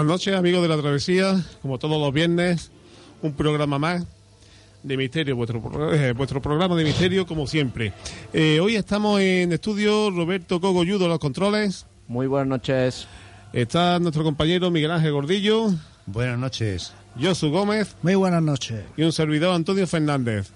Buenas noches, amigos de la travesía. Como todos los viernes, un programa más de misterio, vuestro, eh, vuestro programa de misterio, como siempre. Eh, hoy estamos en estudio Roberto Cogolludo, los controles. Muy buenas noches. Está nuestro compañero Miguel Ángel Gordillo, Buenas noches. Josu Gómez Muy buenas noches. y un servidor Antonio Fernández.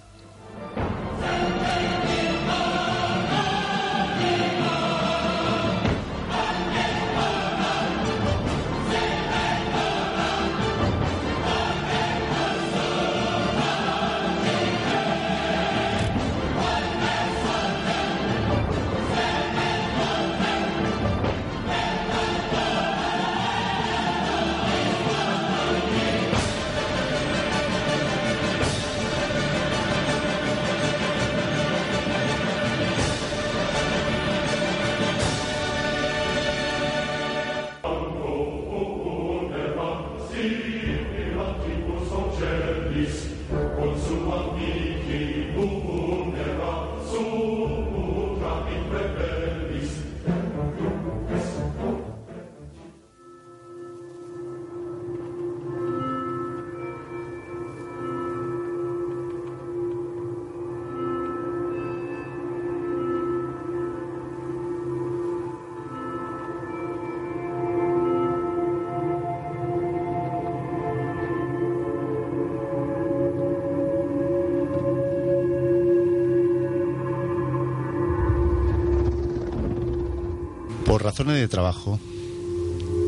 Razones de trabajo,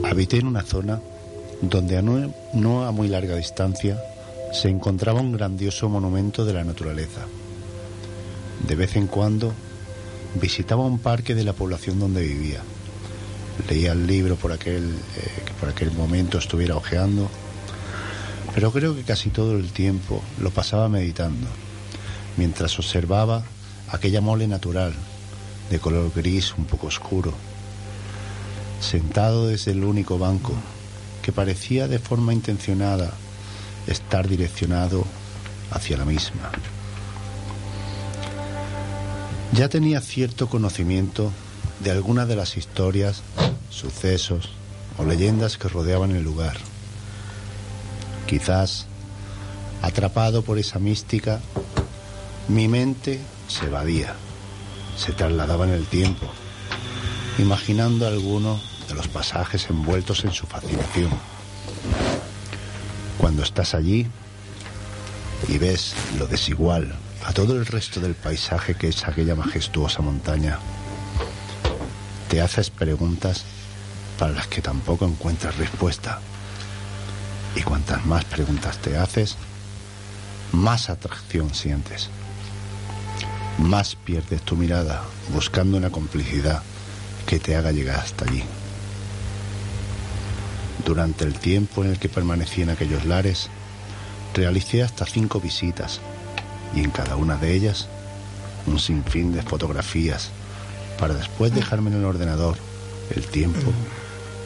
habité en una zona donde no a muy larga distancia se encontraba un grandioso monumento de la naturaleza. De vez en cuando visitaba un parque de la población donde vivía. Leía el libro por aquel, eh, que por aquel momento estuviera hojeando, pero creo que casi todo el tiempo lo pasaba meditando, mientras observaba aquella mole natural, de color gris un poco oscuro, sentado desde el único banco que parecía de forma intencionada estar direccionado hacia la misma. Ya tenía cierto conocimiento de algunas de las historias, sucesos o leyendas que rodeaban el lugar. Quizás, atrapado por esa mística, mi mente se evadía, se trasladaba en el tiempo, imaginando alguno de los pasajes envueltos en su fascinación. Cuando estás allí y ves lo desigual a todo el resto del paisaje que es aquella majestuosa montaña, te haces preguntas para las que tampoco encuentras respuesta. Y cuantas más preguntas te haces, más atracción sientes. Más pierdes tu mirada buscando una complicidad que te haga llegar hasta allí. Durante el tiempo en el que permanecí en aquellos lares, realicé hasta cinco visitas y en cada una de ellas un sinfín de fotografías para después dejarme en el ordenador el tiempo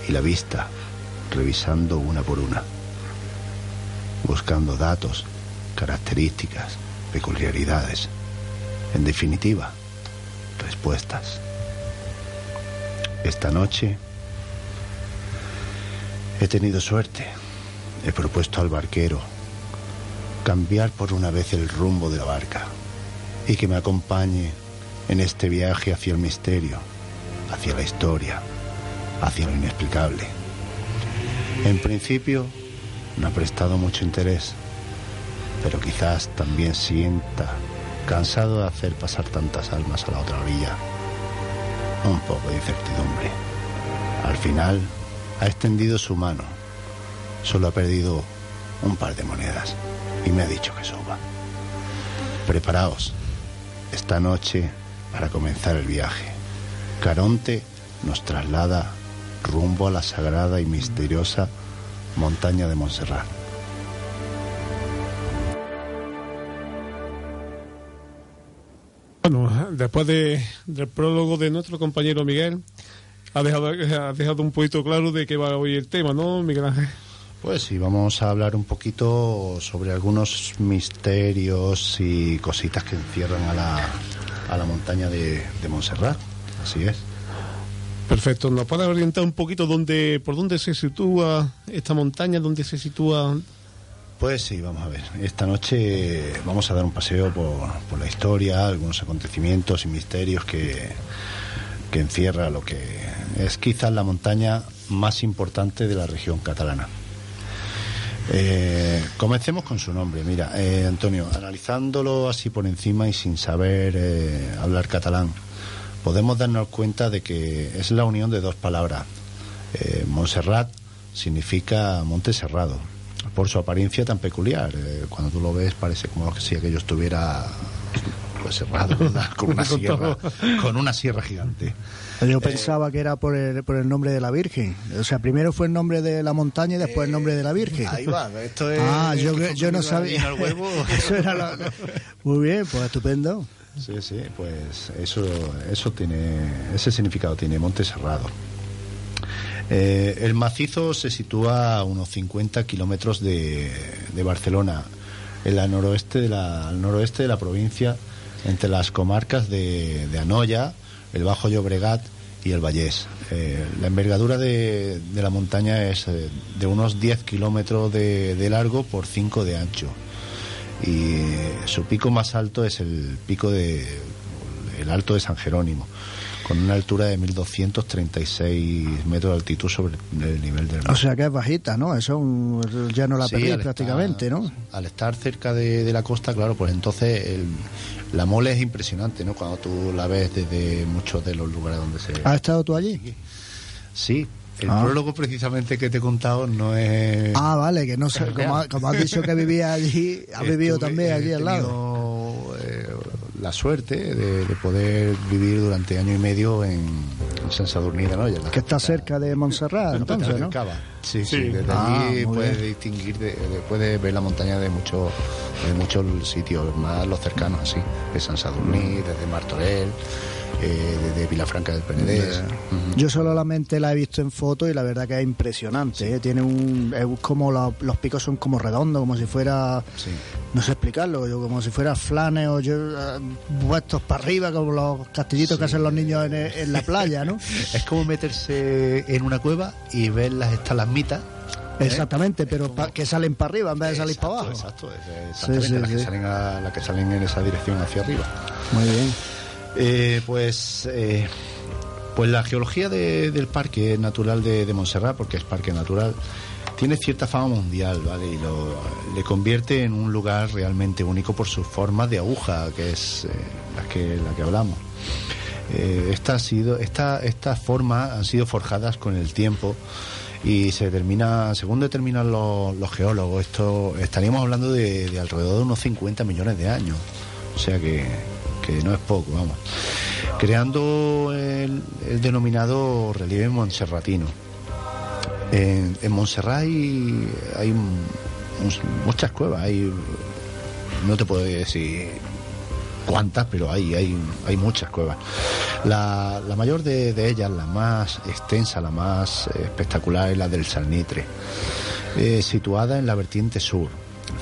y la vista revisando una por una, buscando datos, características, peculiaridades, en definitiva, respuestas. Esta noche he tenido suerte. He propuesto al barquero cambiar por una vez el rumbo de la barca y que me acompañe en este viaje hacia el misterio, hacia la historia, hacia lo inexplicable. En principio, no ha prestado mucho interés, pero quizás también sienta, cansado de hacer pasar tantas almas a la otra orilla, un poco de incertidumbre. Al final, ha extendido su mano. Solo ha perdido un par de monedas y me ha dicho que suba. Preparaos esta noche para comenzar el viaje. Caronte nos traslada rumbo a la sagrada y misteriosa montaña de Montserrat. Bueno, después de, del prólogo de nuestro compañero Miguel, ha dejado, ha dejado un poquito claro de qué va hoy el tema, ¿no, Miguel Ángel? Pues sí, vamos a hablar un poquito sobre algunos misterios y cositas que encierran a la, a la montaña de, de Montserrat. Así es. Perfecto, ¿nos puede orientar un poquito dónde, por dónde se sitúa esta montaña, dónde se sitúa? Pues sí, vamos a ver. Esta noche vamos a dar un paseo por, por la historia, algunos acontecimientos y misterios que, que encierra lo que es quizás la montaña más importante de la región catalana. Eh, comencemos con su nombre. Mira, eh, Antonio, analizándolo así por encima y sin saber eh, hablar catalán, podemos darnos cuenta de que es la unión de dos palabras. Montserrat significa monte cerrado, por su apariencia tan peculiar. Eh, cuando tú lo ves parece como si aquello estuviera pues cerrado con una, con una sierra, con una sierra gigante. Yo pensaba que era por el, por el nombre de la Virgen. O sea, primero fue el nombre de la montaña y después el nombre de la Virgen. Ahí va, esto es. Ah, yo, yo no sabía. Eso era lo- Muy bien, pues estupendo. Sí, sí, pues eso, eso tiene, ese significado tiene Monte Serrado. Eh, el macizo se sitúa a unos 50 kilómetros de, Barcelona, en la noroeste de la, al noroeste de la provincia, entre las comarcas de, Anoia, el Bajo Llobregat y el Vallés. Eh, la envergadura de, la montaña es eh, de unos 10 kilómetros de, de largo por 5 de ancho y su pico más alto es el pico de el Alto de San Jerónimo con una altura de 1236 metros de altitud sobre el nivel del mar. O sea que es bajita, ¿no? Eso es un llano la Sí, prácticamente, estar- ¿no? Al estar cerca de, de la costa, claro, pues entonces el- la mole es impresionante, ¿no? Cuando tú la ves desde muchos de los lugares donde se... ¿Has estado tú allí? Sí, el Ah. prólogo precisamente que te he contado no es... Ah, vale, que no sé, como, como has dicho que vivía allí, has vivido Estuve- también allí al lado. La suerte de, de poder vivir durante año y medio en, en San Sadurní de Anoia. la Que está cerca de Montserrat, entonces, ¿no? Cava. Sí, Sí. sí, desde Ah, allí puedes bien. distinguir, de, de- puedes ver la montaña de muchos de muchos sitios, más los cercanos, así, de San Sadurní, desde Martorell, eh, desde Vilafranca del Penedés. Yo solamente la he visto en foto y la verdad que es impresionante. ¿eh? Tiene un, es como la- los picos son como redondos, como si fuera, Sí. no sé explicarlo, yo como si fuera flanes o yo, eh, puestos para arriba, como los castillitos que hacen los niños en, en la playa, ¿no? Es como meterse en una cueva y ver las estalagmitas. ¿eh? Exactamente, pero pa- que salen para arriba en vez de salir Exacto, para abajo. Exacto, Sí, exactamente sí, las, Que salen a- las que salen en esa dirección hacia arriba. Muy bien. Eh, pues, eh, pues la geología de- del Parque Natural de, Montserrat, porque es parque natural, tiene cierta fama mundial, ¿vale? Y lo, le convierte en un lugar realmente único por sus formas de aguja, que es eh, la, que, la que hablamos. Eh, esta ha sido, esta, estas formas han sido forjadas con el tiempo y se determina, según determinan los, los geólogos, esto estaríamos hablando de, de alrededor de unos 50 millones de años. O sea que, no es poco, vamos. Creando el, el denominado relieve monserratino. En, en Montserrat hay, hay muchas cuevas, hay, no te puedo decir cuántas, pero hay, hay, hay muchas cuevas. La, la mayor de, ellas, la más extensa, la más espectacular, es la del Salnitre, eh, situada en la vertiente sur,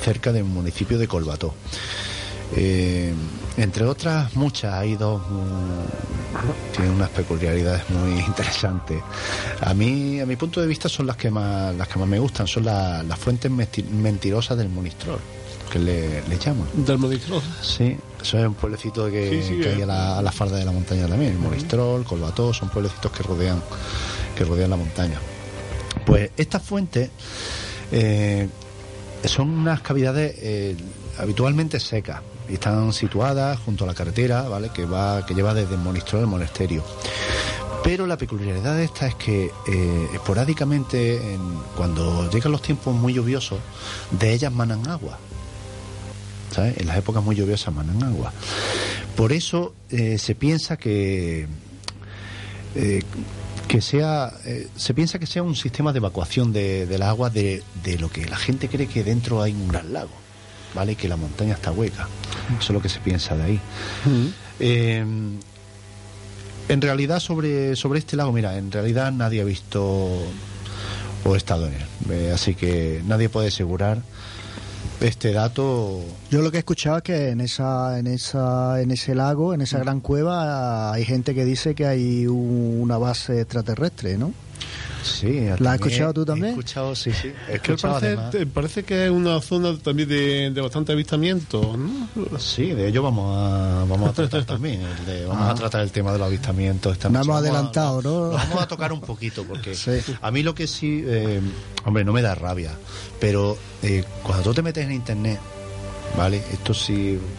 cerca del municipio de Colbató. Eh, entre otras muchas, hay dos, tienen unas peculiaridades muy interesantes. A mí, a mi punto de vista, son las que más, las que más me gustan, son la- las fuentes mentirosas del Monistrol, que le, le llaman. Del monitor. Sí, eso es un pueblecito que, Sí, sí, que eh. hay a la, a la falda de la montaña también, el Monistrol, Colbató, son pueblecitos que rodean, que rodean la montaña. Pues estas fuentes eh, son unas cavidades eh, habitualmente secas y están situadas junto a la carretera, ¿vale? Que va, que lleva desde Monistrol al monasterio. Pero la peculiaridad de esta es que eh, esporádicamente, en- cuando llegan los tiempos muy lluviosos, de ellas manan agua. ¿sabes? En las épocas muy lluviosas manan agua. Por eso eh, se piensa que eh, que sea se piensa que sea un sistema de evacuación de, del agua de, de lo que la gente cree que dentro hay un gran lago, ¿vale? Que la montaña está hueca. Eso es lo que se piensa de ahí. Eh, en realidad sobre, sobre este lago, mira, en realidad nadie ha visto o estado en él. Eh, así que nadie puede asegurar este dato. Yo lo que he escuchado es que en esa, en esa, en ese lago, en esa gran cueva, hay gente que dice que hay un- una base extraterrestre, ¿no? Sí, ¿La has también escuchado tú He también? escuchado, sí, sí. He Es que escuchado parece, además- te- parece que es una zona también de, de bastante avistamiento, ¿no? Sí, de ello vamos a, vamos a tratar también. el de- vamos Ah. a tratar el tema de los avistamientos. esta Nos hemos Vamos a- adelantado, ¿no? lo vamos a tocar un poquito, porque Sí. a mí lo que sí, eh, hombre, no me da rabia, pero eh, cuando tú te metes en internet, ¿vale? Esto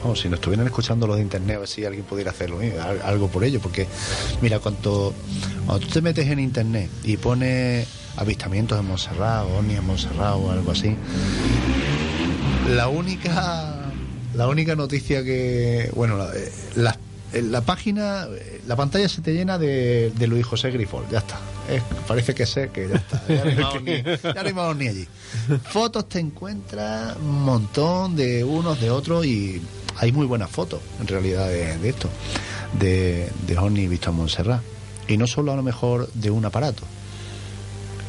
vamos, si nos estuvieran escuchando los de internet, a ver si alguien pudiera hacerlo. Al- algo por ello, porque mira, cuando, cuando tú te metes en internet y pones avistamientos en Montserrat o ovnis en Montserrat o algo así, la única la única noticia que bueno la, eh, eh, la página eh, la pantalla se te llena de, de Luis José Grifol ya está Es- parece que sé que ya está. Ya ni, ya allí. Fotos te encuentras un montón de unos de otros y hay muy buenas fotos en realidad de, de esto de, de ovni visto en Montserrat. Y no solo a lo mejor de un aparato.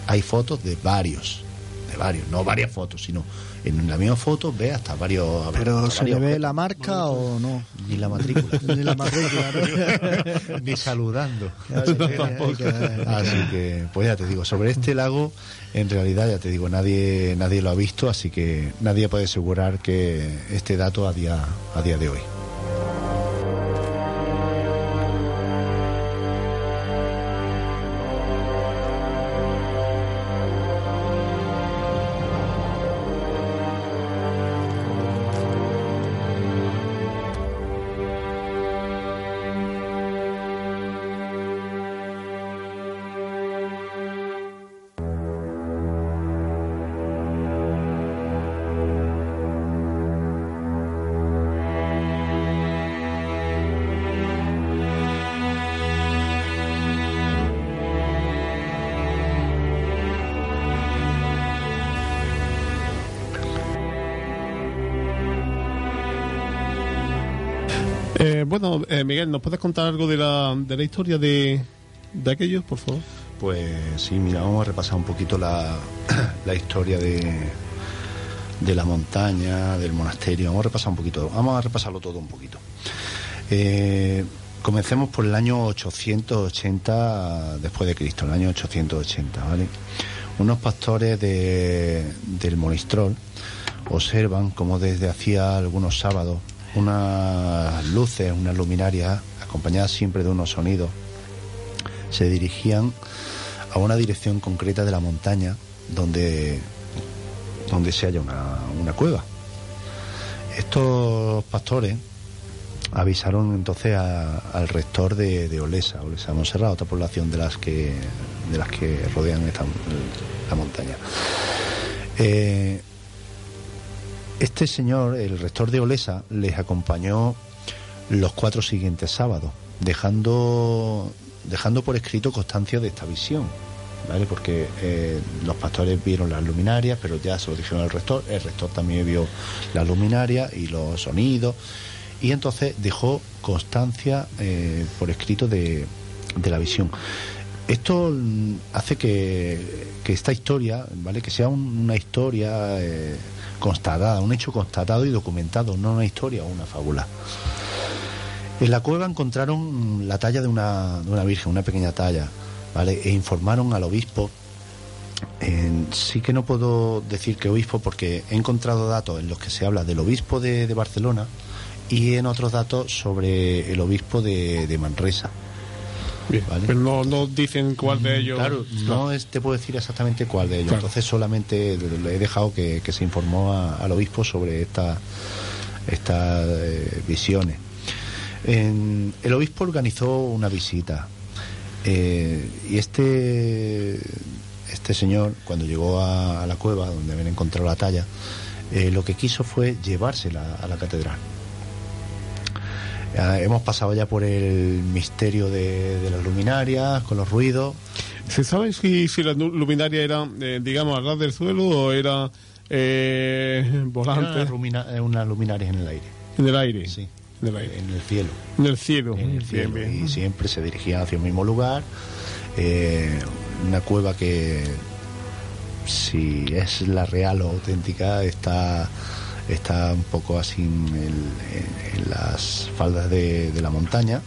Hay fotos de varios, de varios, no varias fotos, sino en la misma foto ve hasta varios. Pero ¿se le ve objetos. la marca o no? Ni la matrícula. Ni la matrícula, ¿no? Ni saludando. Así que- Así que, pues ya te digo, sobre este lago, en realidad, ya te digo, nadie, nadie lo ha visto, así que nadie puede asegurar que este dato a día, a día de hoy. Miguel, ¿nos puedes contar algo de la, de la historia de, de aquellos, por favor? Pues sí, mira, vamos a repasar un poquito la, la historia de, de la montaña, del monasterio. Vamos a repasar un poquito, vamos a repasarlo todo un poquito. Eh, comencemos por el año 880 después de Cristo, el año 880, ¿vale? Unos pastores de, del Monistrol observan como desde hacía algunos sábados unas luces, unas luminarias, acompañadas siempre de unos sonidos, se dirigían a una dirección concreta de la montaña donde, donde se halla una, una cueva. Estos pastores avisaron entonces al rector de, de Olesa, Olesa Monserrat, otra población de las que de las que rodean esta, la montaña. Eh, este señor, el rector de Olesa, les acompañó los cuatro siguientes sábados, dejando dejando por escrito constancia de esta visión. ¿Vale? Porque eh, los pastores vieron las luminarias, pero ya se lo dijeron al rector. El rector también vio las luminarias y los sonidos. Y entonces dejó constancia eh, por escrito de, de la visión. Esto mm, hace que, que esta historia, ¿vale? Que sea un- una historia eh, constatada, un hecho constatado y documentado, no una historia o una fábula. En la cueva encontraron la talla de una, de una virgen, una pequeña talla, ¿vale? E informaron al obispo. En- sí que no puedo decir que obispo porque he encontrado datos en los que se habla del obispo de, de Barcelona y en otros datos sobre el obispo de, de Manresa. Bien, Vale. Pero no, no dicen cuál de ellos. Claro, no es, te puedo decir exactamente cuál de ellos. Claro. Entonces solamente le he dejado que, que se informó a- al obispo sobre esta- estas eh, visiones. En- el obispo organizó una visita eh, y este este señor cuando llegó a, a la cueva donde habían encontrado la talla eh, lo que quiso fue llevársela a la catedral. Ya hemos pasado ya por el misterio de, de las luminarias, con los ruidos. ¿Se sabe si, si las nu- luminarias eran, eh, digamos, a ras del suelo o era eh, lumina- eh, unas luminarias en el aire. en el aire? Sí. En el aire. En el cielo. En el cielo. En el bien, cielo. bien. Y siempre se dirigían hacia el mismo lugar. Eh, una cueva que, si es la real o auténtica, está, está un poco así en, el- en- en las faldas de, de la montaña.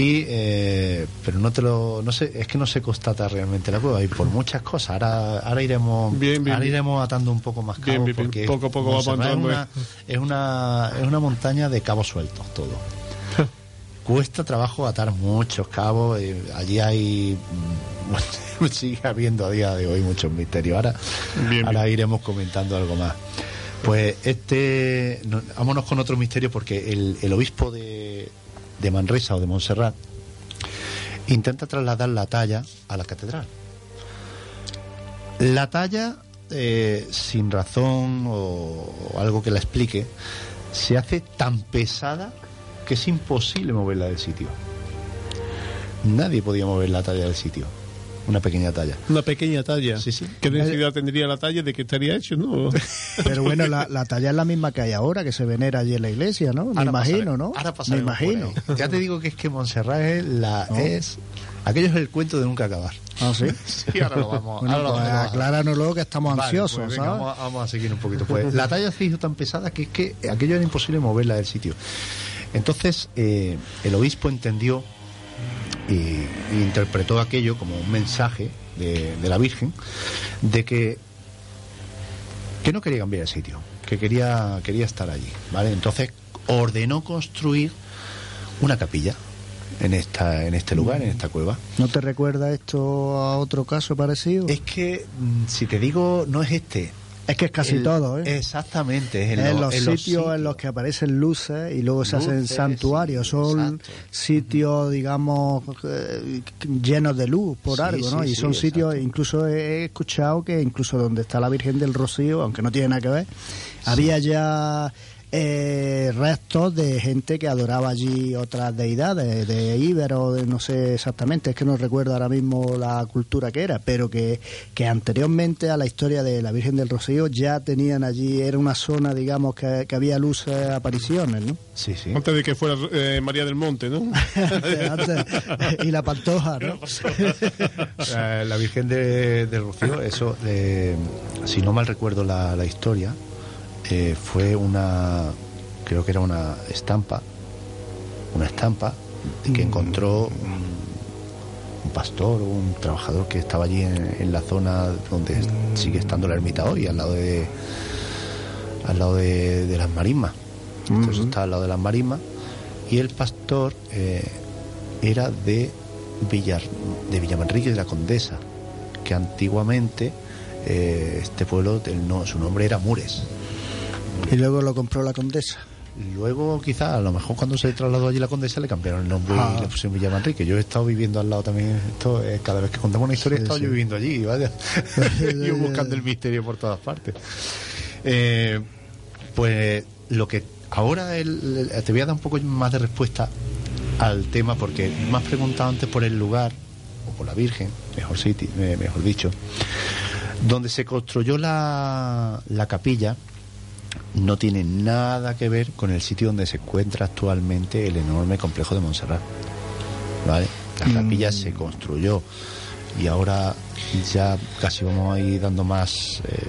Y, eh, pero no te lo, no sé, es que no se constata realmente la cueva y por muchas cosas. Ahora, ahora iremos, Bien, bien, ahora iremos atando un poco más cabos Bien, porque Poco a poco Montserrat es una, es una, es una montaña de cabos sueltos todo. Cuesta trabajo atar muchos cabos. eh, allí hay. mm, sigue habiendo a día de hoy muchos misterios. Ahora, ahora iremos comentando algo más. Pues este. no- vámonos con otro misterio porque el, el obispo de, de Manresa o de Montserrat intenta trasladar la talla a la catedral. La talla, eh, sin razón o, o algo que la explique, se hace tan pesada que es imposible moverla del sitio. Nadie podía mover la talla del sitio. Una pequeña talla. Una pequeña talla. Sí, sí. ¿Qué densidad tendría la talla de que estaría hecho, no? Pero bueno, la, la talla es la misma que hay ahora, que se venera allí en la iglesia, ¿no? Me Ahora imagino, ¿no? Ahora Me imagino. Ya te digo que es que Montserrat es la ¿No? es aquello es el cuento de nunca acabar. Ah, sí. Sí, ahora lo vamos. Bueno, ahora lo pues vamos que estamos Vale, ansiosos, pues venga, ¿sabes? vamos, a, vamos a seguir un poquito. Pues la talla se hizo tan pesada que es que aquello era imposible moverla del sitio. Entonces eh, el obispo entendió y, y interpretó aquello como un mensaje de, de la Virgen de que que no quería cambiar el sitio, que quería quería estar allí, ¿vale? Entonces ordenó construir una capilla en esta en este lugar, en esta cueva. ¿No te recuerda esto a otro caso parecido? Es que mm, si te digo no es este, Es que es casi El- todo, ¿eh? Exactamente, es en, en, lo- los, en sitios, en los que aparecen luces y luego se hacen santuarios. son exacto. sitios, digamos, eh, llenos de luz por Sí, algo, ¿no? sí, y sí, son sitios, exacto. incluso he escuchado que incluso donde está la Virgen del Rocío, aunque no tiene nada que ver, había ya eh, restos de gente que adoraba allí otras deidades, de íberos, de no sé exactamente, es que no recuerdo ahora mismo la cultura que era, pero que, que anteriormente a la historia de la Virgen del Rocío ya tenían allí, era una zona, digamos, que, que había luces, apariciones, ¿no? Sí, sí. Antes de que fuera eh, María del Monte, ¿no? Antes- y la pantoja, ¿no? Eh, la Virgen de, de Rocío, eso, eh, si no mal recuerdo la, la historia, eh, fue una, creo que era una estampa, una estampa que encontró un, un pastor un trabajador que estaba allí en, en la zona donde sigue estando la ermita hoy, al lado de, al lado de, de las marismas. Entonces está al lado de las marismas y el pastor eh, era de Villar, de Villamanrique de la Condesa, que antiguamente eh, este pueblo, el no, su nombre era Mures. Y luego lo compró la condesa. Luego, quizás, a lo mejor cuando se trasladó allí la condesa le cambiaron el nombre Ah. y le pusieron Villa Manrique. Yo he estado viviendo al lado también. Esto, eh, cada vez que contamos una historia, he Sí, estado sí. yo viviendo allí, vaya. yo buscando el misterio por todas partes. Eh, pues lo que ahora el- el- te voy a dar un poco más de respuesta al tema porque me has preguntado antes por el lugar o por la Virgen, mejor eh, mejor dicho, donde se construyó la, la capilla no tiene nada que ver con el sitio donde se encuentra actualmente el enorme complejo de Montserrat. ¿Vale? La capilla se construyó y ahora ya casi vamos a ir dando más eh,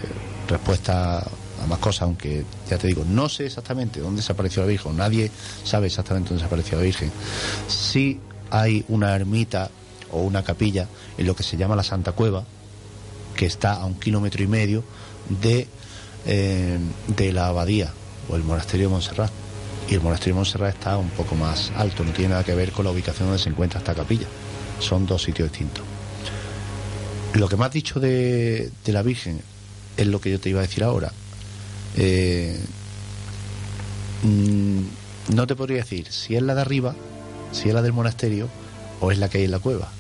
respuesta a más cosas, aunque ya te digo, no sé exactamente dónde se apareció la Virgen, nadie sabe exactamente dónde se apareció la Virgen. Sí hay una ermita o una capilla en lo que se llama la Santa Cueva, que está a un kilómetro y medio de, eh, de la abadía o el monasterio de Montserrat. Y el monasterio de Montserrat está un poco más alto, no tiene nada que ver con la ubicación donde se encuentra esta capilla. Son dos sitios distintos. Lo que me has dicho de, la Virgen es lo que yo te iba a decir ahora. Eh, mm, no te podría decir si es la de arriba, si es la del monasterio o es la que hay en la cueva.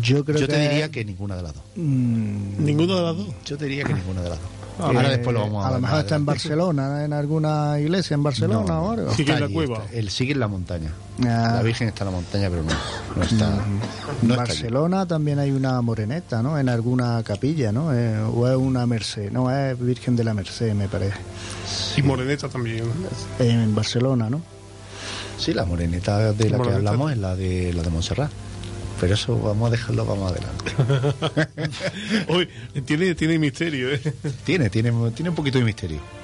Yo creo Yo que te diría que ninguna de las dos. Mm, Ninguno de las dos. Yo te diría que ninguna de las dos. eh, Ahora después lo vamos a a lo mejor está en. Barcelona, en alguna iglesia en Barcelona No, o algo. Sí. Sigue en la cueva. está. Él sigue en la montaña. Ah. La Virgen está en la montaña, pero no, no está. En No está. Barcelona también hay una moreneta, ¿no? En alguna capilla, ¿no? Eh, o es una Merced, no, es Virgen de la Merced, me parece. Y Moreneta también. ¿no? En Barcelona, ¿no? Sí, la moreneta de la que Moreneta. hablamos es la de la de Montserrat. Pero eso vamos a dejarlo vamos adelante. Hoy tiene, tiene misterio, ¿eh? tiene, tiene, tiene un poquito de misterio.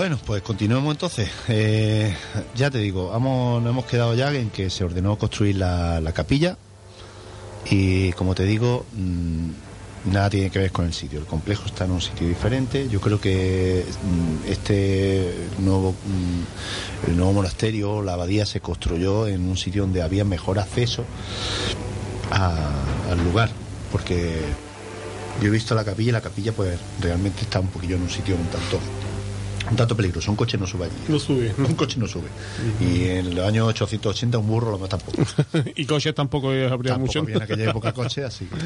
Bueno, pues continuemos entonces. Eh, ya te digo, vamos, nos hemos quedado ya en que se ordenó construir la, la capilla y como te digo, mm, nada tiene que ver con el sitio. El complejo está en un sitio diferente. Yo creo que mm, este nuevo, mm, el nuevo monasterio, la abadía, se construyó en un sitio donde había mejor acceso al lugar, porque yo he visto la capilla y la capilla pues realmente está un poquillo en un sitio un tanto un tanto peligroso, un coche no sube allí. No sube. Un coche no sube. Y en los años 880 un burro lo mata tampoco. y coches tampoco habría Tampoco mucho. había en aquella época coche, así que...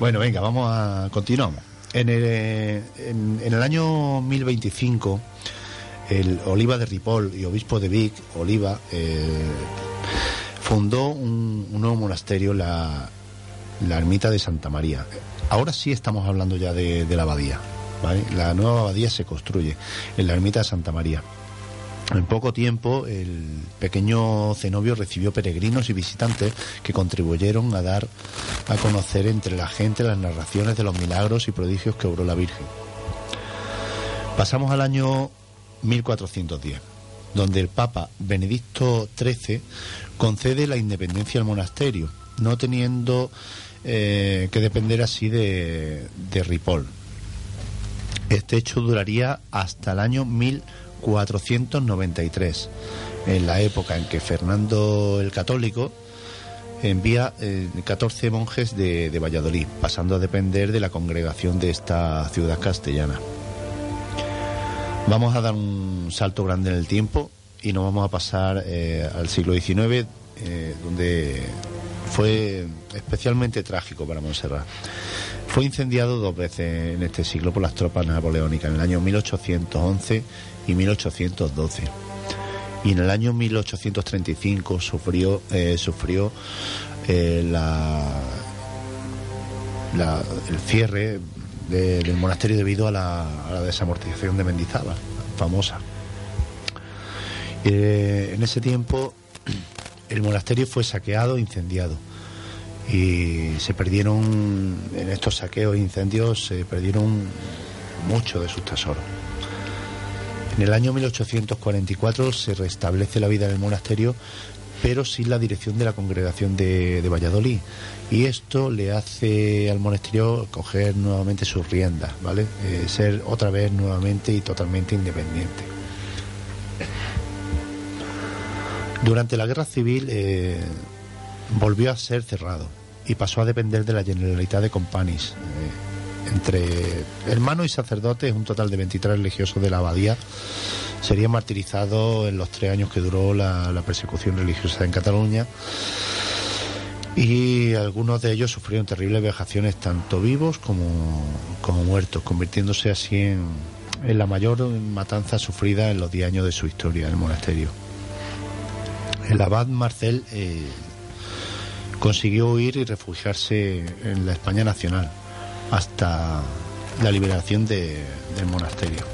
Bueno, venga, vamos a... Continuamos. En el, en, en el año 1025, el Oliva de Ripoll y obispo de Vic, Oliva, eh, fundó un, un nuevo monasterio, la, la ermita de Santa María. Ahora sí estamos hablando ya de, de la abadía. La nueva abadía se construye en la ermita de Santa María. En poco tiempo, el pequeño cenobio recibió peregrinos y visitantes que contribuyeron a dar a conocer entre la gente las narraciones de los milagros y prodigios que obró la Virgen. Pasamos al año 1410, donde el Papa Benedicto XIII concede la independencia al monasterio, no teniendo eh, que depender así de Ripoll. Este hecho duraría hasta el año 1493, en la época en que Fernando el Católico envía eh, 14 monjes de, de Valladolid, pasando a depender de la congregación de esta ciudad castellana. Vamos a dar un salto grande en el tiempo y nos vamos a pasar eh, al siglo XIX, eh, donde fue especialmente trágico para Montserrat. Fue incendiado dos veces en este siglo por las tropas napoleónicas, en el año 1811 y 1812. Y en el año 1835 sufrió, eh, sufrió eh, la, el cierre, de- del monasterio debido a la, a la desamortización de Mendizábal, famosa. Eh, en ese tiempo el monasterio fue saqueado e incendiado y se perdieron en estos saqueos e incendios se perdieron mucho de sus tesoros. En el año 1844 se restablece la vida del monasterio, pero sin la dirección de la congregación de, de Valladolid. Y esto le hace al monasterio coger nuevamente sus riendas, ¿vale? Eh, ser otra vez nuevamente y totalmente independiente. Durante la guerra civil eh, volvió a ser cerrado y pasó a depender de la Generalitat de Companys. Eh, entre hermanos y sacerdotes, un total de 23 religiosos de la abadía serían martirizados en los tres años que duró la, la persecución religiosa en Cataluña y algunos de ellos sufrieron terribles vejaciones, tanto vivos como, como muertos, convirtiéndose así en, en la mayor matanza sufrida en los 10 años de su historia en el monasterio. El abad Marcel eh, consiguió huir y refugiarse en la España nacional hasta la liberación de- del monasterio.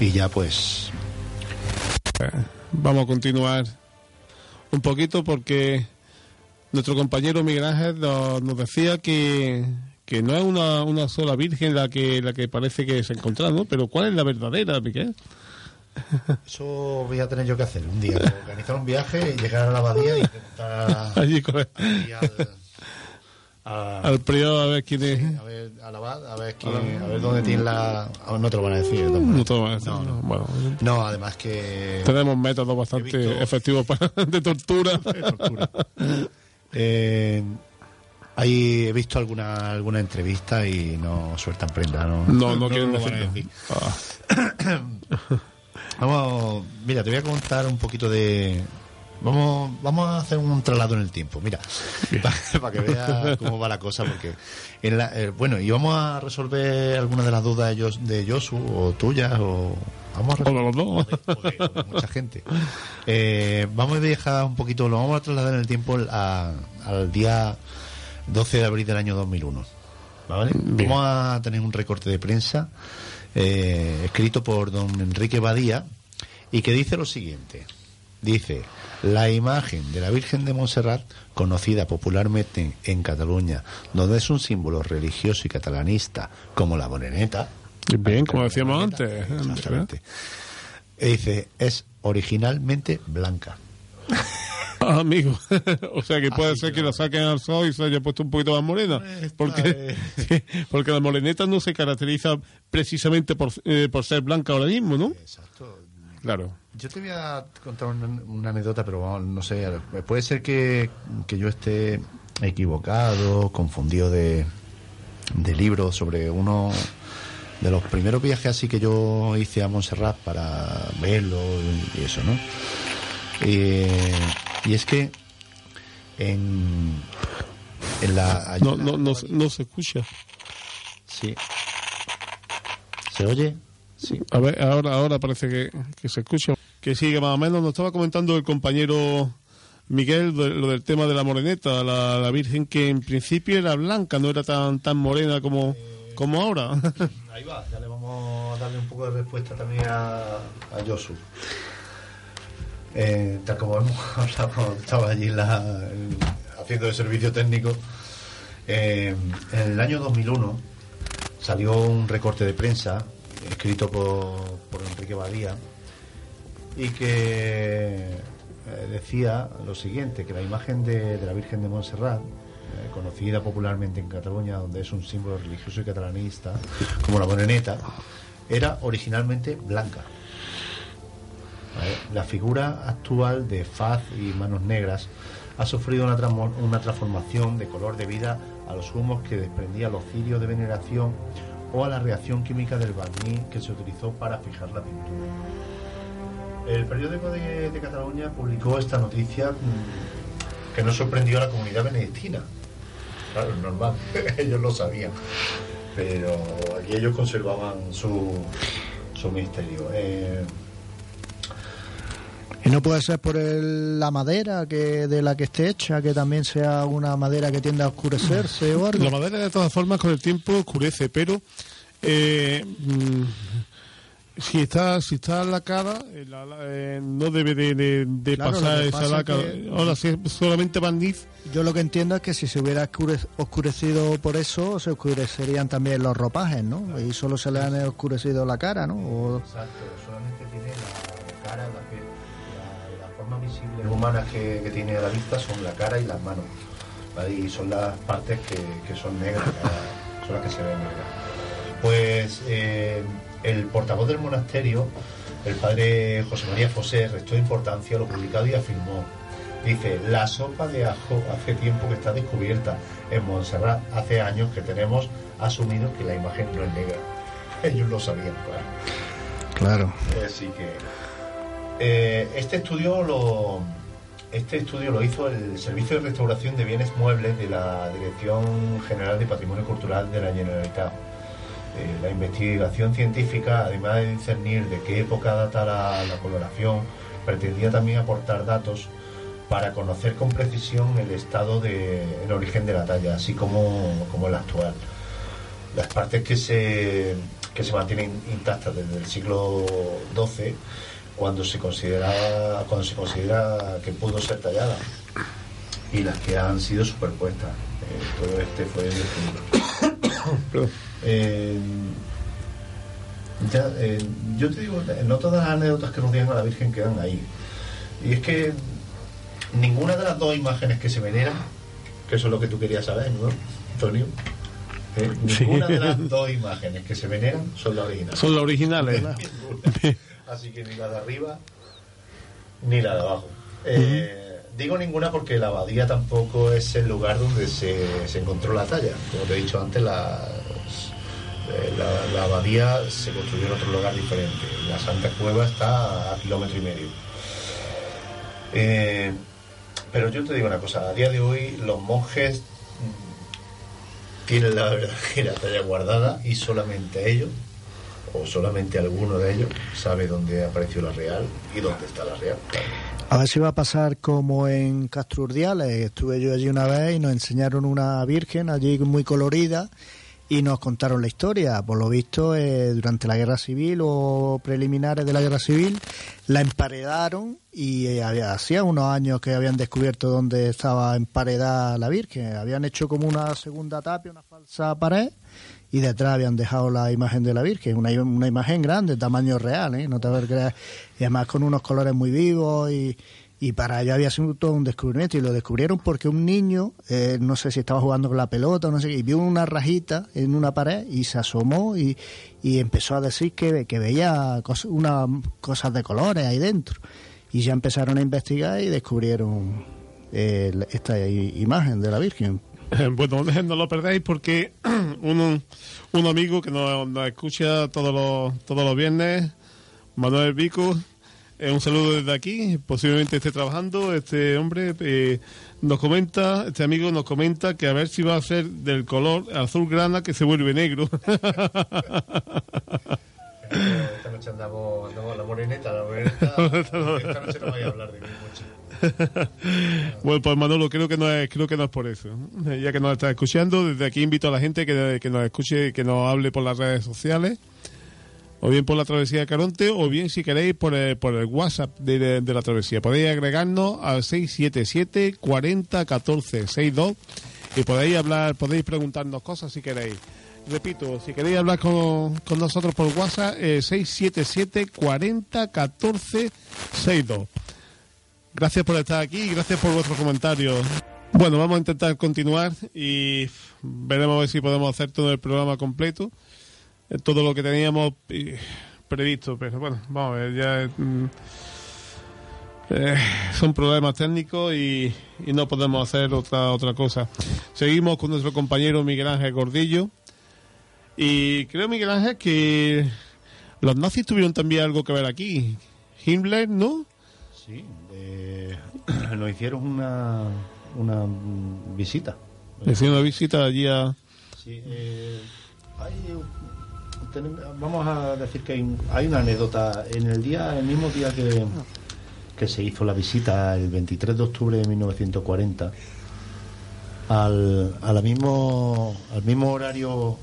Y ya pues Vamos a continuar un poquito porque nuestro compañero Miguel Ángel nos, decía que, que no es una, una sola virgen la que la que parece que se encontró, ¿no? Pero ¿cuál es la verdadera, Miguel? Eso voy a tener yo que hacer un día, organizar un viaje y llegar a la abadía y intentar Allí al, a- al prior a ver quién es. a ver al abad, a ver quién, a ver dónde tiene la no te lo van a decir de No, maneras. todo va a ser, No, no. Bueno, No, además que tenemos métodos bastante visto- efectivos para, de tortura. tortura. Eh, ahí he visto alguna alguna entrevista y no sueltan prenda, no, No, no quieren lo van a decirlo. decir. Ah, Vamos, mira, te voy a contar un poquito de. Vamos, vamos a hacer un traslado en el tiempo, mira, para, que veas cómo va la cosa, porque en la- eh, bueno, y vamos a resolver algunas de las dudas de, Jos- de Josu o tuyas o vamos a o los dos. mucha gente. Eh, vamos a viajar un poquito, lo vamos a trasladar en el tiempo a- al día 12 de abril del año 2001. ¿vale? Bien. Vamos a tener un recorte de prensa eh, escrito por don Enrique Badía y que dice lo siguiente. Dice, la imagen de la Virgen de Montserrat, conocida popularmente en Cataluña, donde es un símbolo religioso y catalanista como la moreneta, Bien, como decíamos antes. Exactamente. Y dice, es originalmente blanca. Amigo. o sea que puede ser que la saquen al sol y se haya puesto un poquito más morena. Esta Porque, porque la moreneta no se caracteriza precisamente por, eh, por ser blanca ahora mismo, ¿no? Exacto. Claro. Yo te voy a contar una, una anécdota, pero vamos, no sé, puede ser que, que yo esté equivocado, confundido de, de libros sobre uno de los primeros viajes así que yo hice a Montserrat para verlo y eso, ¿no? Y, y es que en, en la... No, no, no, se- no se escucha. Sí. ¿Se oye? Sí. A ver, ahora, ahora parece que, que se escucha. Que sigue más o menos. Nos estaba comentando el compañero Miguel lo del tema de la moreneta, la, la Virgen que en principio era blanca, no era tan tan morena como, como ahora. Ahí va, ya le vamos a darle un poco de respuesta también a, a Josu. Eh, tal como hemos hablado estaba allí haciendo el servicio técnico, eh, en el año 2001 salió un recorte de prensa escrito por, Enrique Badía y que eh, decía lo siguiente, que la imagen de, la Virgen de Montserrat, conocida popularmente en Cataluña, donde es un símbolo religioso y catalanista, como la moreneta, era originalmente blanca. ¿Vale? La figura actual de faz y manos negras ha sufrido una, transformación de color debida a los humos que desprendía los cirios de veneración o a la reacción química del barniz que se utilizó para fijar la pintura. El periódico de, Cataluña publicó esta noticia mm, que no sorprendió a la comunidad benedictina. Claro, normal, ellos lo sabían. Pero aquí ellos conservaban su, su misterio. Eh, ¿Y no puede ser por el- la madera que de la que esté hecha, que también sea una madera que tienda a oscurecerse o algo? La madera de todas formas con el tiempo oscurece, pero eh, mm, si está si está lacada eh, la- la- eh, no debe de, de- de Claro, lo pasar esa pasa laca. que- Ahora si es solamente barniz, Yo lo que entiendo es que si se hubiera oscure- oscurecido por eso, se oscurecerían también los ropajes, ¿no? Y solo se le han oscurecido la cara, ¿no? O- Exacto, solamente Visibles humanas que, que tiene a la vista son la cara y las manos. ¿vale? Y son las partes que, que son negras, son las que se ven negras. Pues eh, el portavoz del monasterio, el padre José María Fosé, restó importancia a lo publicado y afirmó. Dice, la sopa de ajo hace tiempo que está descubierta en Montserrat. Hace años que tenemos asumido que la imagen no es negra. Ellos lo sabían, claro. Claro. Así que eh, este estudio lo este estudio lo hizo el Servicio de Restauración de Bienes Muebles de la Dirección General de Patrimonio Cultural de la Generalitat. Eh, la investigación científica, además de discernir de qué época data la, coloración, pretendía también aportar datos para conocer con precisión el estado de el origen de la talla, así como, como el actual las partes que se, que se mantienen intactas desde el siglo XII, cuando se considera, cuando se considera que pudo ser tallada, y las que han sido superpuestas. Eh, todo este fue el. Eh, ya, eh, yo te digo, no todas las anécdotas que nos digan a la Virgen quedan ahí. Y es que ninguna de las dos imágenes que se veneran, que eso es lo que tú querías saber, ¿no, Antonio? ¿Eh? Sí. Ninguna de las dos imágenes que se veneran son las originales. son las originales. Así que ni la de arriba ni la de abajo. Eh, Digo ninguna porque la abadía tampoco es el lugar donde se, se encontró la talla. Como te he dicho antes, eh, la, la abadía se construyó en otro lugar diferente. La Santa Cueva está a kilómetro y medio. Eh, pero yo te digo una cosa, a día de hoy los monjes mm, tienen la verdadera talla guardada y solamente ellos, o solamente alguno de ellos, sabe dónde apareció la real y dónde está la real. A ver si va a pasar como en Castro Urdiales. Estuve yo allí una vez y nos enseñaron una virgen allí muy colorida y nos contaron la historia. Por lo visto, eh, durante la guerra civil o preliminares de la guerra civil, la emparedaron y eh, hacía unos años que habían descubierto dónde estaba emparedada la virgen. Habían hecho como una segunda tapia, una falsa pared. Y detrás habían dejado la imagen de la Virgen, una, una imagen grande, tamaño real, ¿eh? no te vas a. Y además con unos colores muy vivos y, y para ello había sido todo un descubrimiento y lo descubrieron porque un niño, eh, no sé si estaba jugando con la pelota o no sé qué, y vio una rajita en una pared y se asomó y, y empezó a decir que, que veía cos- una, cosas de colores ahí dentro. Y ya empezaron a investigar y descubrieron eh, esta imagen de la Virgen. Bueno, no lo perdáis porque un, un amigo que nos, escucha todos los, todos los viernes, Manuel Vico, eh, un saludo desde aquí, posiblemente esté trabajando, este hombre eh, nos comenta, este amigo nos comenta que a ver si va a ser del color azul grana que se vuelve negro. Esta noche andamos, andamos la moreneta, la moreneta. Esta noche no voy a hablar de mí mucho. Bueno, pues Manolo, creo que no es, creo que no es por eso. Ya que nos está escuchando, desde aquí invito a la gente que, que nos escuche, que nos hable por las redes sociales, o bien por la travesía de Caronte, o bien si queréis por el, por el WhatsApp de la travesía. Podéis agregarnos al 677 40 14 62 y podéis hablar, podéis preguntarnos cosas si queréis. Repito, si queréis hablar con, con nosotros por WhatsApp, eh, 677 40 14 62. Gracias por estar aquí y gracias por vuestros comentarios. Bueno, vamos a intentar continuar y veremos a ver si podemos hacer todo el programa completo, eh, todo lo que teníamos eh, previsto. Pero bueno, vamos a ver, ya mm, eh, son problemas técnicos y, no podemos hacer otra otra cosa. Seguimos con nuestro compañero Miguel Ángel Gordillo y creo Miguel Ángel que los nazis tuvieron también algo que ver aquí. Himmler, ¿no? Sí, eh, nos hicieron una, una visita. Haciendo una visita allí a... Sí, eh, hay, vamos a decir que hay, hay una anécdota. En el día, el mismo día que, que se hizo la visita el 23 de octubre de 1940 al, a la mismo, al mismo horario,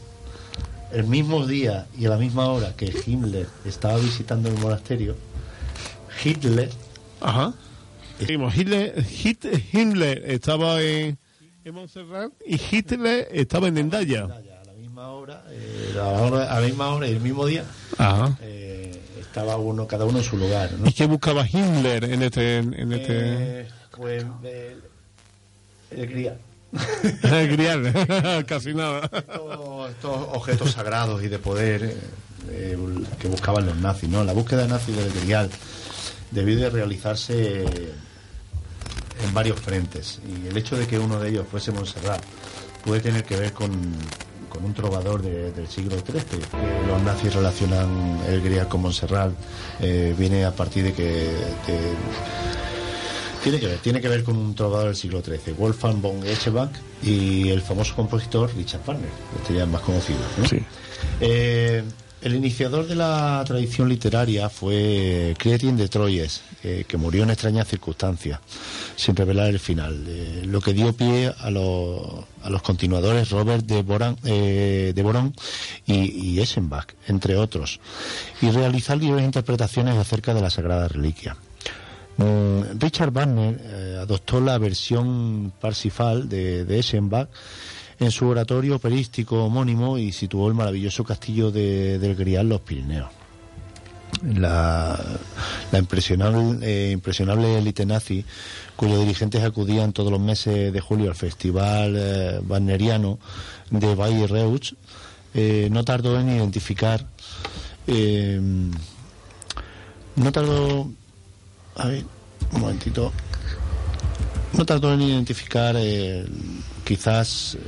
el mismo día y a la misma hora que Himmler estaba visitando el monasterio, Hitler Ajá. Hitler, Hit- Himmler estaba en, en Montserrat y Hitler estaba en Endaya. a la misma hora, eh, a, la hora- a la misma hora y el mismo día Ajá. eh, estaba uno cada uno en su lugar, ¿no? ¿Y qué buscaba Himmler en este... En este... Eh, pues eh, el grial. Grial, casi nada. estos, estos objetos sagrados y de poder que buscaban los nazis, ¿no? La búsqueda nazi del grial debió de realizarse en varios frentes y el hecho de que uno de ellos fuese Montserrat puede tener que ver con, con un trovador de- del siglo XIII. Los nazis relacionan el grial con Montserrat, eh, viene a partir de que... de- tiene que ver, tiene que ver con un trovador del siglo XIII, Wolfgang von Eschenbach y el famoso compositor Richard Wagner, este ya es más conocido. ¿no? Sí. Eh, el iniciador de la tradición literaria fue Chrétien de Troyes, eh, que murió en extrañas circunstancias, sin revelar el final, eh, lo que dio pie a, los a los continuadores Robert de, Boran, eh, de Borón y, y Eschenbach, entre otros, y realizar libres interpretaciones acerca de la Sagrada Reliquia. Mm, Richard Wagner eh, adoptó la versión parsifal de, de Eschenbach en su oratorio operístico homónimo y situó el maravilloso castillo de, del Grial Los Pirineos. La, impresionable, eh, impresionable élite nazi, cuyos dirigentes acudían todos los meses de julio al festival eh, wagneriano de Bayreuth, eh, no tardó en identificar eh, no tardó a ver, un momentito. No tardó en identificar eh, quizás eh,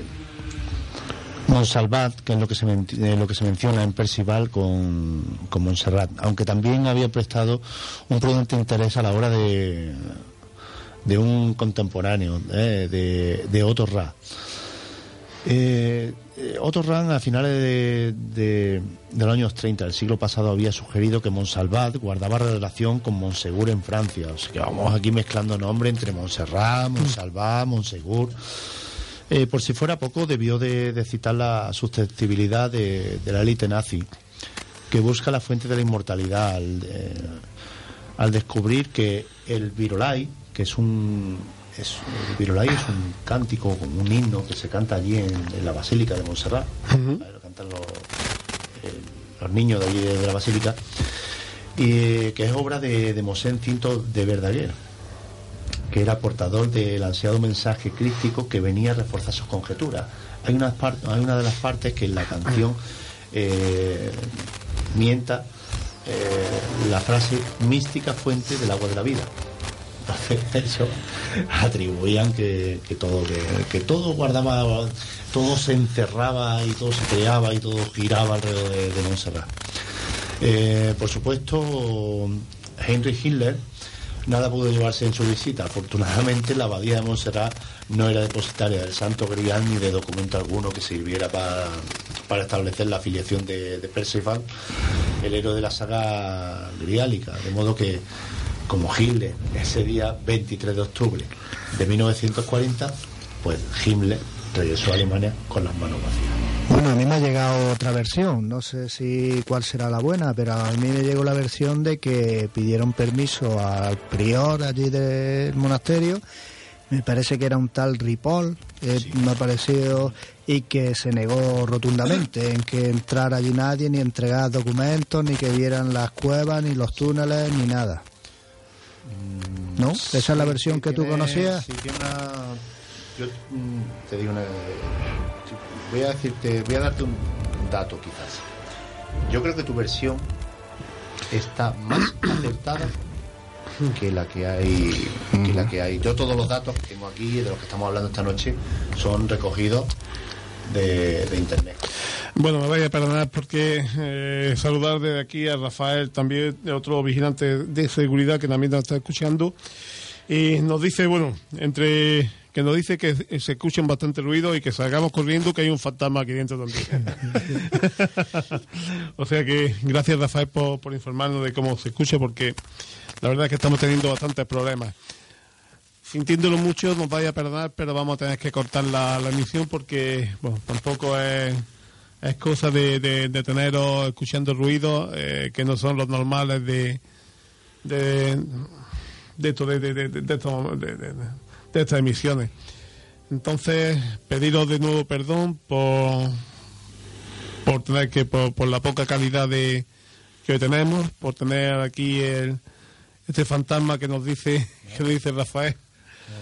Monsalvat, que es lo que se, eh, lo que se menciona en Percival con, con Montserrat, aunque también había prestado un prudente interés a la hora de, de un contemporáneo, eh, de, de Otto Ra. Otto Rahn a finales de, de- de los años 30 del siglo pasado había sugerido que Monsalvat guardaba relación con Monsegur en Francia. O sea que vamos aquí mezclando nombres entre Montserrat, Monsalvat, Monsegur. Eh, por si fuera poco, debió de, de citar la susceptibilidad de, de la élite nazi, que busca la fuente de la inmortalidad al, eh, al descubrir que el Virolai, que es un. Es, el Virolai es un cántico, un himno que se canta allí en, en la Basílica de Montserrat. Ahí Lo cantan los, eh, los niños de allí de, de la Basílica. Y que es obra de, de Mosén Cinto de Verdaguer, que era portador del ansiado mensaje crístico que venía a reforzar sus conjeturas. Hay una, de las partes que en la canción eh, mienta eh, la frase mística fuente del agua de la vida. Entonces, eso atribuían que, todo que, que todo guardaba todo se encerraba y todo se creaba y todo giraba alrededor de, de Montserrat Eh, por supuesto Henry Hitler nada pudo llevarse en su visita afortunadamente la abadía de Montserrat no era depositaria del Santo Grial ni de documento alguno que sirviera para, para establecer la afiliación de, de Perceval el héroe de la saga griálica de modo que como Hitler ese día 23 de octubre de 1940, pues Himmler regresó a Alemania con las manos vacías. Bueno, a mí me ha llegado otra versión, no sé si cuál será la buena, pero a mí me llegó la versión de que pidieron permiso al prior allí del monasterio, me parece que era un tal Ripoll, eh, me ha parecido, y que se negó rotundamente en que entrara allí nadie, ni entregar documentos, ni que vieran las cuevas, ni los túneles, ni nada. ¿No? Esa es la versión que tú Tiene- conocías. Sí, tiene una. Yo mm, te digo una. Voy a decirte, voy a darte un dato quizás. Yo creo que tu versión está más acertada que la que hay que la que hay. Yo todos los datos que tengo aquí de los que estamos hablando esta noche son recogidos de, internet. Bueno, me vaya a perdonar porque eh, saludar desde aquí a Rafael, también otro vigilante de seguridad que también nos está escuchando. Y nos dice, bueno, entre que nos dice que se escuchen bastante ruido y que salgamos corriendo que hay un fantasma aquí dentro también. o sea que gracias Rafael por, por informarnos de cómo se escucha porque la verdad es que estamos teniendo bastantes problemas. Sintiéndolo mucho, nos vaya a perdonar, pero vamos a tener que cortar la, la emisión porque, bueno, tampoco es, es cosa de, de, teneros escuchando ruidos eh, que no son los normales de, de, de, esto, de, de, de, de, de- estas emisiones. Entonces, pediros de nuevo perdón por, por tener que, por, por la poca calidad de que hoy tenemos, por tener aquí el, este fantasma que nos dice, que nos dice Rafael.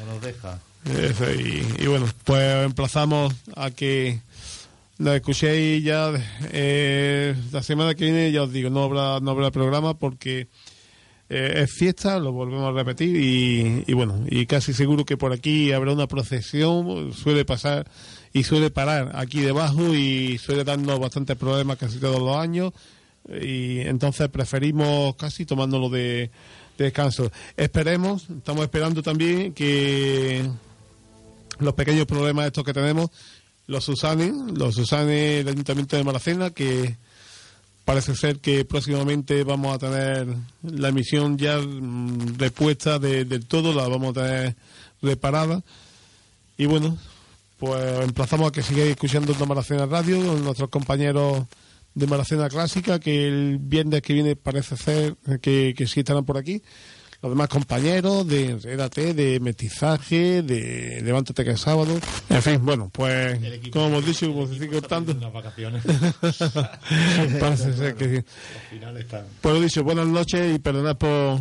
No nos deja. Eso, y, y bueno, pues os emplazamos a que lo escuchéis ya eh, la semana que viene, ya os digo, no habrá, no habrá programa porque eh, es fiesta, lo volvemos a repetir y, y bueno, y casi seguro que por aquí habrá una procesión, suele pasar y suele parar aquí debajo y suele darnos bastantes problemas casi todos los años y entonces preferimos casi tomárnoslo de, de descanso. Esperemos, estamos esperando también que los pequeños problemas estos que tenemos los susanen, los susane el Ayuntamiento de Maracena, que parece ser que próximamente vamos a tener la emisión ya mm, repuesta de- del todo, la vamos a tener reparada. Y bueno, pues emplazamos a que sigáis escuchando en Maracena Radio, nuestros compañeros de Maracena Clásica, que el viernes que viene parece ser que, que sí estarán por aquí. Los demás compañeros de Enrédate, de Mestizaje, de Levántate que es sábado. En fin, bueno, pues como hemos dicho, como se sigue cortando. Unas vacaciones. Parece ser que sí. Pues lo dicho, buenas noches y perdonad por,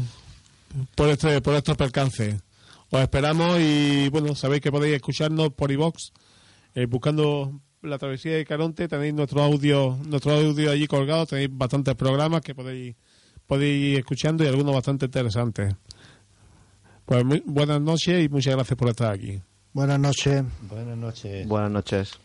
por, este, por estos percances. Os esperamos y bueno, sabéis que podéis escucharnos por iVox, eh, buscando la travesía de Caronte, tenéis nuestro audio, nuestro audio allí colgado, tenéis bastantes programas que podéis, podéis ir escuchando y algunos bastante interesantes. Pues muy- buenas noches y muchas gracias por estar aquí. Buenas noches. Buenas noches. Buenas noches.